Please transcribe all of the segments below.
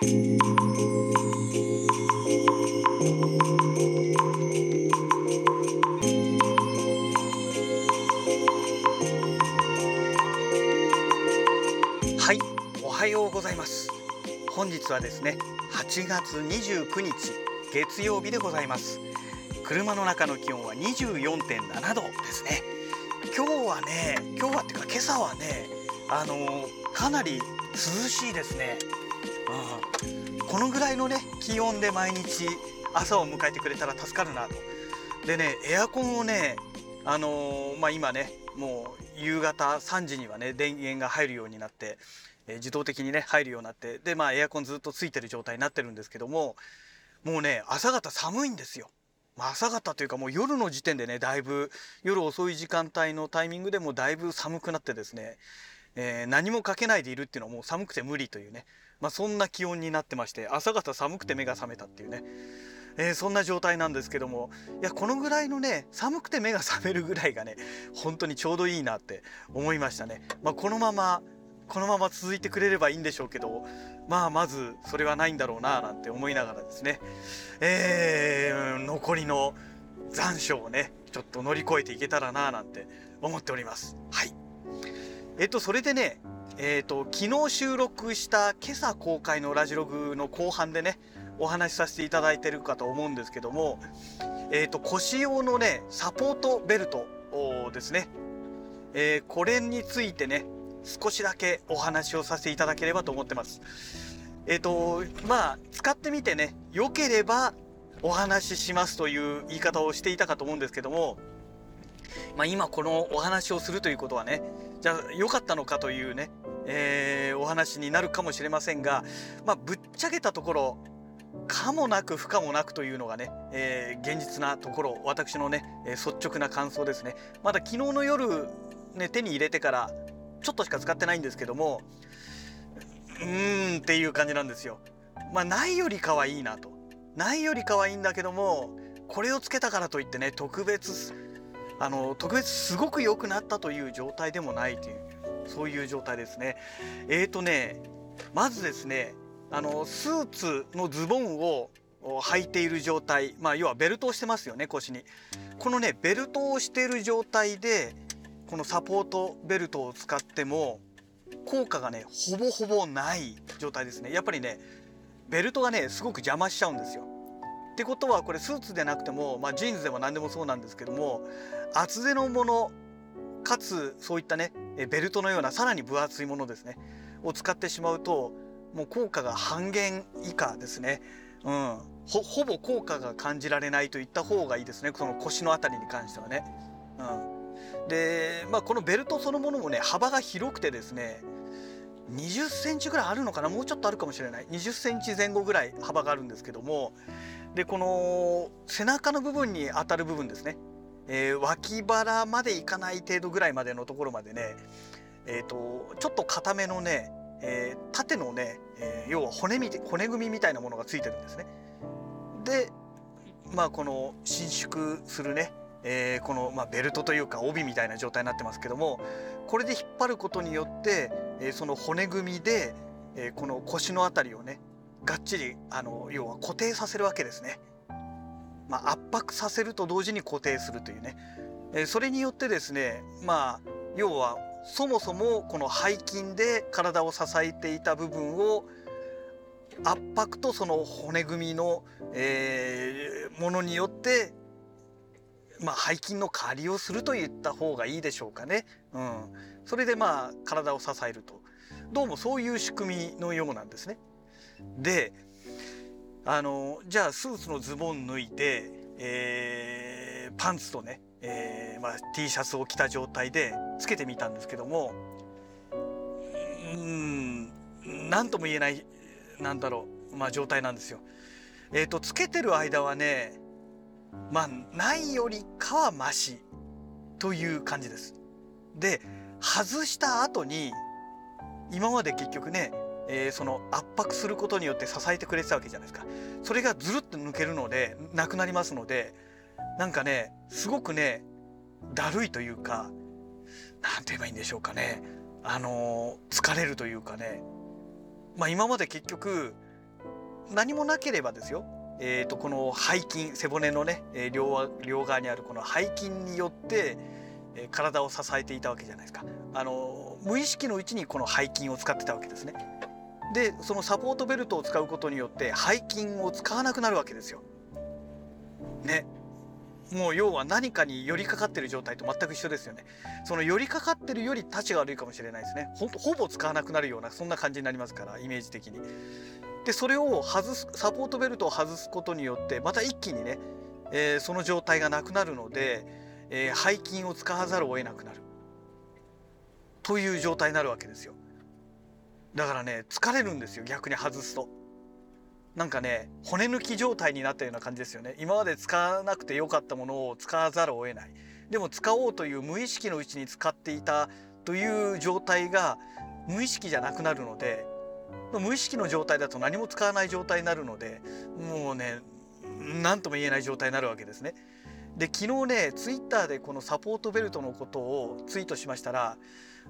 はいおはようございます。本日はですね8月29日月曜日でございます。車の中の気温は24.7度ですね。今日はね今日はっていうか今朝はねあのかなり涼しいですね、このぐらいのね気温で毎日朝を迎えてくれたら助かるなとでねエアコンをねあのー、まあ今ねもう夕方3時にはね電源が入るようになって、え、自動的にね入るようになってでまあエアコンずっとついてる状態になってるんですけどももうね朝方寒いんですよ。まあ、朝方というかもう夜の時点でねだいぶ夜遅い時間帯のタイミングでもだいぶ寒くなってですね、えー、何もかけないでいるっていうのはもう寒くて無理というね、まあ、そんな気温になってまして朝方寒くて目が覚めたっていうねえー、そんな状態なんですけどもいやこのぐらいのね寒くて目が覚めるぐらいがね本当にちょうどいいなって思いましたね。まあ、このままこのまま続いてくれればいいんでしょうけどまあまずそれはないんだろうななんて思いながらですね、えー、残りの残暑をねちょっと乗り越えていけたらななんて思っております。はいえっとそれでねえーと、昨日収録した今朝公開のラジログの後半でねお話しさせていただいてるかと思うんですけども、えーと、腰用のねサポートベルトですね、えー、これについてね少しだけお話をさせていただければと思ってます。えっ、ー、とまあ使ってみてね良ければお話ししますという言い方をしていたかと思うんですけども、まあ、今このお話をするということはねじゃあ良かったのかというね、えー、お話になるかもしれませんが、まあ、ぶっちゃけたところ可もなく不可もなくというのがね、えー、現実なところ私のね、え、率直な感想ですね。まだ昨日の夜ね手に入れてからちょっとしか使ってないんですけどもうーんっていう感じなんですよ。まあないよりかはいいなと。ないよりかはいいんだけどもこれをつけたからといってね特別あの特別すごく良くなったという状態でもないという。そういう状態ですね。えーとねまずですねあのスーツのズボンを履いている状態まあ要はベルトをしてますよね腰に。このねベルトをしている状態でこのサポートベルトを使っても効果がねほぼほぼない状態ですね。やっぱりねベルトがねすごく邪魔しちゃうんですよ。ってことはこれスーツでなくても、まあ、ジーンズでも何でもそうなんですけども厚手のものかつそういったねベルトのようなさらに分厚いものですねを使ってしまうともう効果が半減以下ですね。うん、ほぼ効果が感じられないといった方がいいですね。その腰の辺りに関してはね。うん、で、まあ、このベルトそのものもね幅が広くてですね20センチぐらいあるのかな？もうちょっとあるかもしれない。20センチ前後ぐらい幅があるんですけどもでこの背中の部分に当たる部分ですね、えー、脇腹までいかない程度ぐらいまでのところまでねえーとちょっと硬めのねえー、縦のね、えー、要は骨み骨組みみたいなものがついてるんですね。でまあこの伸縮するね、えー、この、まあ、ベルトというか帯みたいな状態になってますけどもこれで引っ張ることによって、え、その骨組みで、え、この腰の辺りをねがっちりあの要は固定させるわけですね。まあ、圧迫させると同時に固定するというね、え、それによってですねまあ要はそもそもこの背筋で体を支えていた部分を圧迫とその骨組みの、えー、ものによって、まあ、背筋の借りをすると言った方がいいでしょうかね。うん、それでまあ体を支えるとどうもそういう仕組みのようなんですね。であのじゃあスーツのズボン脱いで、えー、パンツとねえーまあ、T シャツを着た状態でつけてみたんですけどもうん何とも言えないなんだろう、まあ、状態なんですよ。えっ、ー、とつけてる間はねまあないよりかはマシという感じです。で外した後に今まで結局ね、えー、その圧迫することによって支えてくれてたわけじゃないですか。それがずるっと抜けるのでなくなりますのでなんかねすごくねだるいというか何て言えばいいんでしょうかね。あの疲れるというかね。まあ今まで結局何もなければですよ。えー、とこの背筋背骨のね両両側にあるこの背筋によって体を支えていたわけじゃないですか。あの無意識のうちにこの背筋を使ってたわけですね。でそのサポートベルトを使うことによって背筋を使わなくなるわけですよ。ね。もう要は何かに寄りかかってる状態と全く一緒ですよね。その寄りかかってるより立ちが悪いかもしれないですね。ほほぼ使わなくなるようなそんな感じになりますからイメージ的に。でそれを外すサポートベルトを外すことによってまた一気にね、えー、その状態がなくなるので、えー、背筋を使わざるを得なくなる。という状態になるわけですよ。だからね疲れるんですよ逆に外すと。なんかね骨抜き状態になったような感じですよね。今まで使わなくてよかったものを使わざるを得ない。でも使おうという無意識のうちに使っていたという状態が無意識じゃなくなるので無意識の状態だと何も使わない状態になるのでもうね何とも言えない状態になるわけですね。で昨日ねツイッターでこのサポートベルトのことをツイートしましたら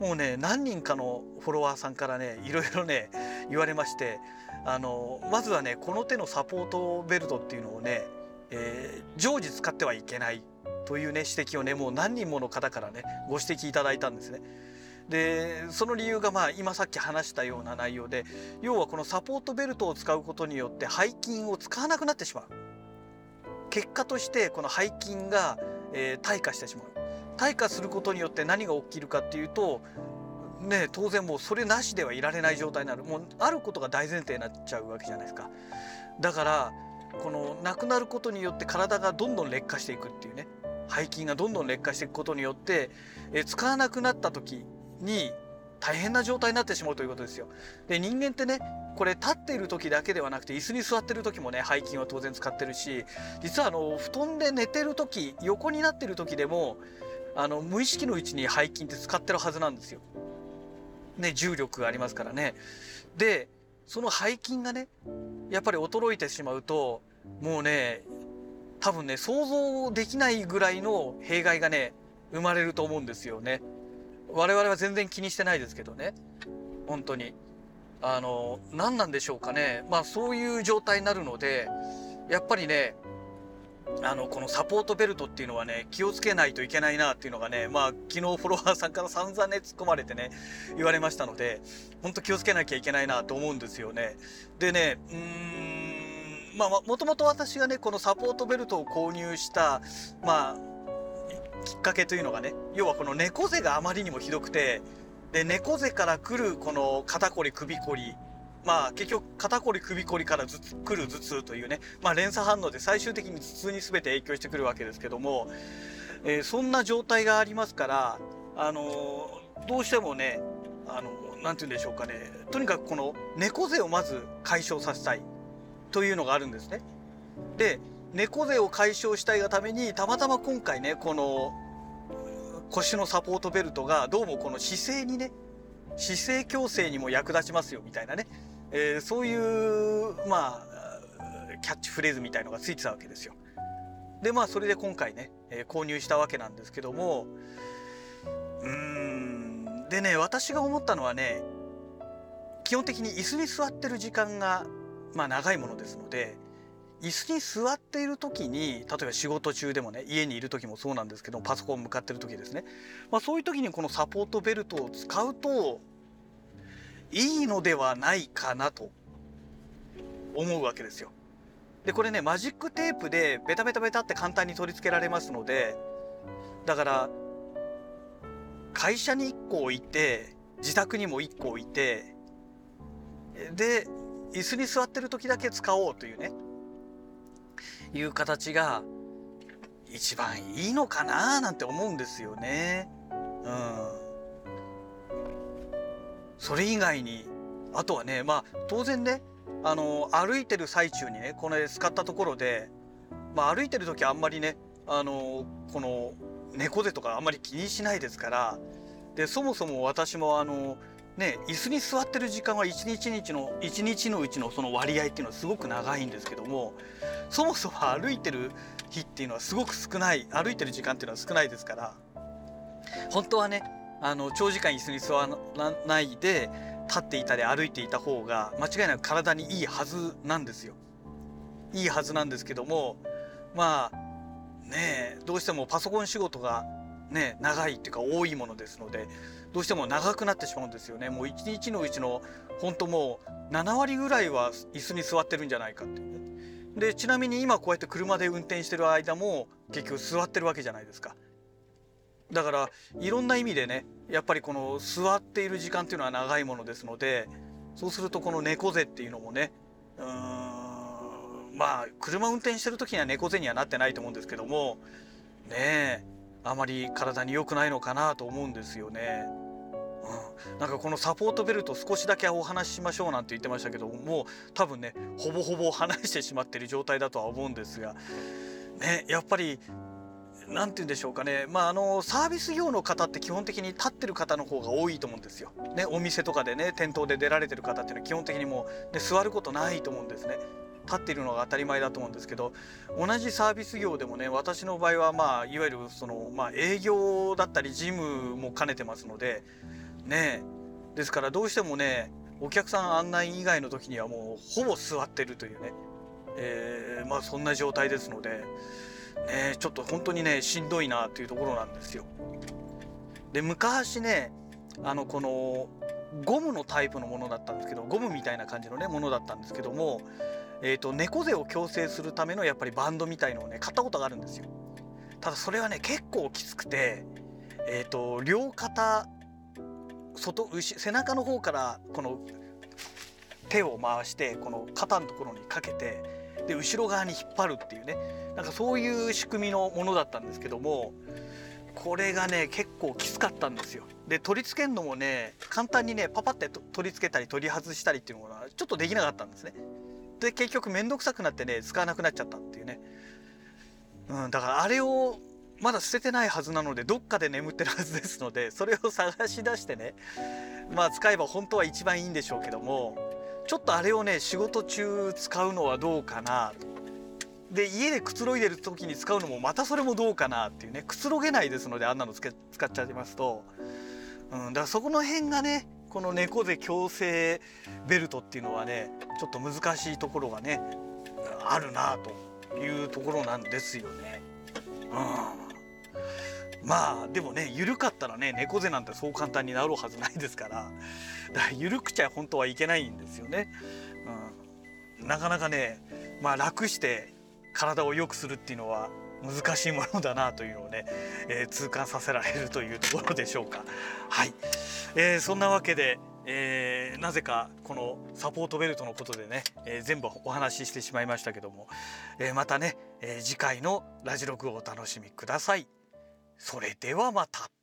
もうね何人かのフォロワーさんからねいろいろね言われましてあのまずはねこの手のサポートベルトっていうのをね、えー、常時使ってはいけないというね指摘をねもう何人もの方からねご指摘いただいたんですね。でその理由がまあ今さっき話したような内容で要はこのサポートベルトを使うことによって背筋を使わなくなってしまう。結果としてこの背筋が、えー、退化してしまう退化することによって何が起きるかっていうとね当然もうそれなしではいられない状態になるもうあることが大前提になっちゃうわけじゃないですかだからこのなくなることによって体がどんどん劣化していくっていうね背筋がどんどん劣化していくことによって、え使わなくなった時に大変な状態になってしまうということですよ。で人間ってねこれ立っている時だけではなくて椅子に座ってる時もね背筋は当然使ってるし実はあの布団で寝てる時横になってる時でもあの無意識のうちに背筋って使ってるはずなんですよ。ね重力がありますからね。でその背筋がねやっぱり衰えてしまうともうね多分ね想像できないぐらいの弊害がね生まれると思うんですよね。我々は全然気にしてないですけどね本当にあの何なんでしょうかねまあそういう状態になるのでやっぱりねあのこのサポートベルトっていうのはね気をつけないといけないなっていうのがねまあ昨日フォロワーさんから散々ね突っ込まれてね言われましたので本当気をつけなきゃいけないなと思うんですよね。でねうーんまあもともと私がねこのサポートベルトを購入したまあきっかけというのがね要はこの猫背があまりにもひどくてで猫背から来るこの肩こり首こりまあ結局肩こり首こりからずつ来る頭痛というね、まあ、連鎖反応で最終的に頭痛に全て影響してくるわけですけども、えー、そんな状態がありますからあのー、どうしてもねあの何て言うんでしょうかねとにかくこの猫背をまず解消させたいというのがあるんですね。で猫背を解消したいがためにたまたま今回ねこの腰のサポートベルトがどうもこの姿勢にね姿勢矯正にも役立ちますよみたいなね、えー、そういうまあキャッチフレーズみたいのがついてたわけですよ。でまあそれで今回ね、えー、購入したわけなんですけどもうーんでね私が思ったのはね基本的に椅子に座ってる時間がまあ長いものですので椅子に座っている時に例えば仕事中でもね家にいる時もそうなんですけどパソコン向かってる時ですね、まあ、そういう時にこのサポートベルトを使うといいのではないかなと思うわけですよ。でこれねマジックテープでベタベタベタって簡単に取り付けられますのでだから会社に1個置いて自宅にも1個置いてで椅子に座ってる時だけ使おうというねいう形が一番いいのかななんて思うんですよね。うん。それ以外にあとはねまあ当然ねあの歩いてる最中にねこれ使ったところで、まあ、歩いてる時あんまりねあのこの猫背とかあんまり気にしないですからでそもそも私もあのね椅子に座ってる時間は一日日の一日のうちのその割合っていうのはすごく長いんですけどもそもそも歩いてる日っていうのはすごく少ない歩いてる時間っていうのは少ないですから本当はねあの長時間椅子に座らないで立っていたり歩いていた方が間違いなく体にいいはずなんですよ。いいはずなんですけどもまあねどうしてもパソコン仕事がね長いっていうか多いものですのでどうしても長くなってしまうんですよね。もう一日のうちの本当もう7割ぐらいは椅子に座ってるんじゃないかって。でちなみに今こうやって車で運転してる間も結局座ってるわけじゃないですか。だからいろんな意味でねやっぱりこの座っている時間っていうのは長いものですのでそうするとこの猫背っていうのもねうーんまあ車運転してる時には猫背にはなってないと思うんですけどもねえあまり体に良くないのかなと思うんですよね。うん、なんかこのサポートベルト少しだけお話ししましょうなんて言ってましたけどもう多分ねほぼほぼ話してしまってる状態だとは思うんですがねやっぱり何て言うんでしょうかねまああのサービス業の方って基本的に立ってる方の方が多いと思うんですよ。ねお店とかでね店頭で出られてる方っていうのは基本的にもう、ね、座ることないと思うんですね。立っているのが当たり前だと思うんですけど同じサービス業でもね私の場合はまあいわゆるその、まあ、営業だったり事務も兼ねてますのでねですからどうしてもねお客さん案内以外の時にはもうほぼ座ってるというね、えー、まあそんな状態ですので、ね、ちょっと本当にねしんどいなというところなんですよ。で昔ねあのこのゴムのタイプのものだったんですけどゴムみたいな感じのねものだったんですけども、えーと、猫背を矯正するためのやっぱりバンドみたいのをね買ったことがあるんですよ。ただそれはね結構きつくて、えーと両肩外背中の方からこの手を回してこの肩のところにかけてで後ろ側に引っ張るっていうねなんかそういう仕組みのものだったんですけどもこれがね結構きつかったんですよ。で取り付けるのもね簡単にねパパって取り付けたり取り外したりっていうのがちょっとできなかったんですね。で結局面倒くさくなってね使わなくなっちゃったっていうね。うん、だからあれをまだ捨ててないはずなのでどっかで眠ってるはずですのでそれを探し出してねまあ使えば本当は一番いいんでしょうけどもちょっとあれをね仕事中使うのはどうかなと。で家でくつろいでる時に使うのもまたそれもどうかなっていうねくつろげないですのであんなのつけ使っちゃいますと、うん、だからそこの辺がねこの猫背矯正ベルトっていうのはねちょっと難しいところがねあるなというところなんですよね。うんまあでもね緩かったらね猫背なんてそう簡単になるはずないですからだから緩くちゃ本当はいけないんですよね。うん、なかなかねまあ楽して体を良くするっていうのは難しいものだなというのをね、えー、痛感させられるというところでしょうか。はい、えー、そんなわけで、えー、なぜかこのサポートベルトのことでね、えー、全部お話ししてしまいましたけども、えー、またね、えー、次回のラジログをお楽しみください。それではまた。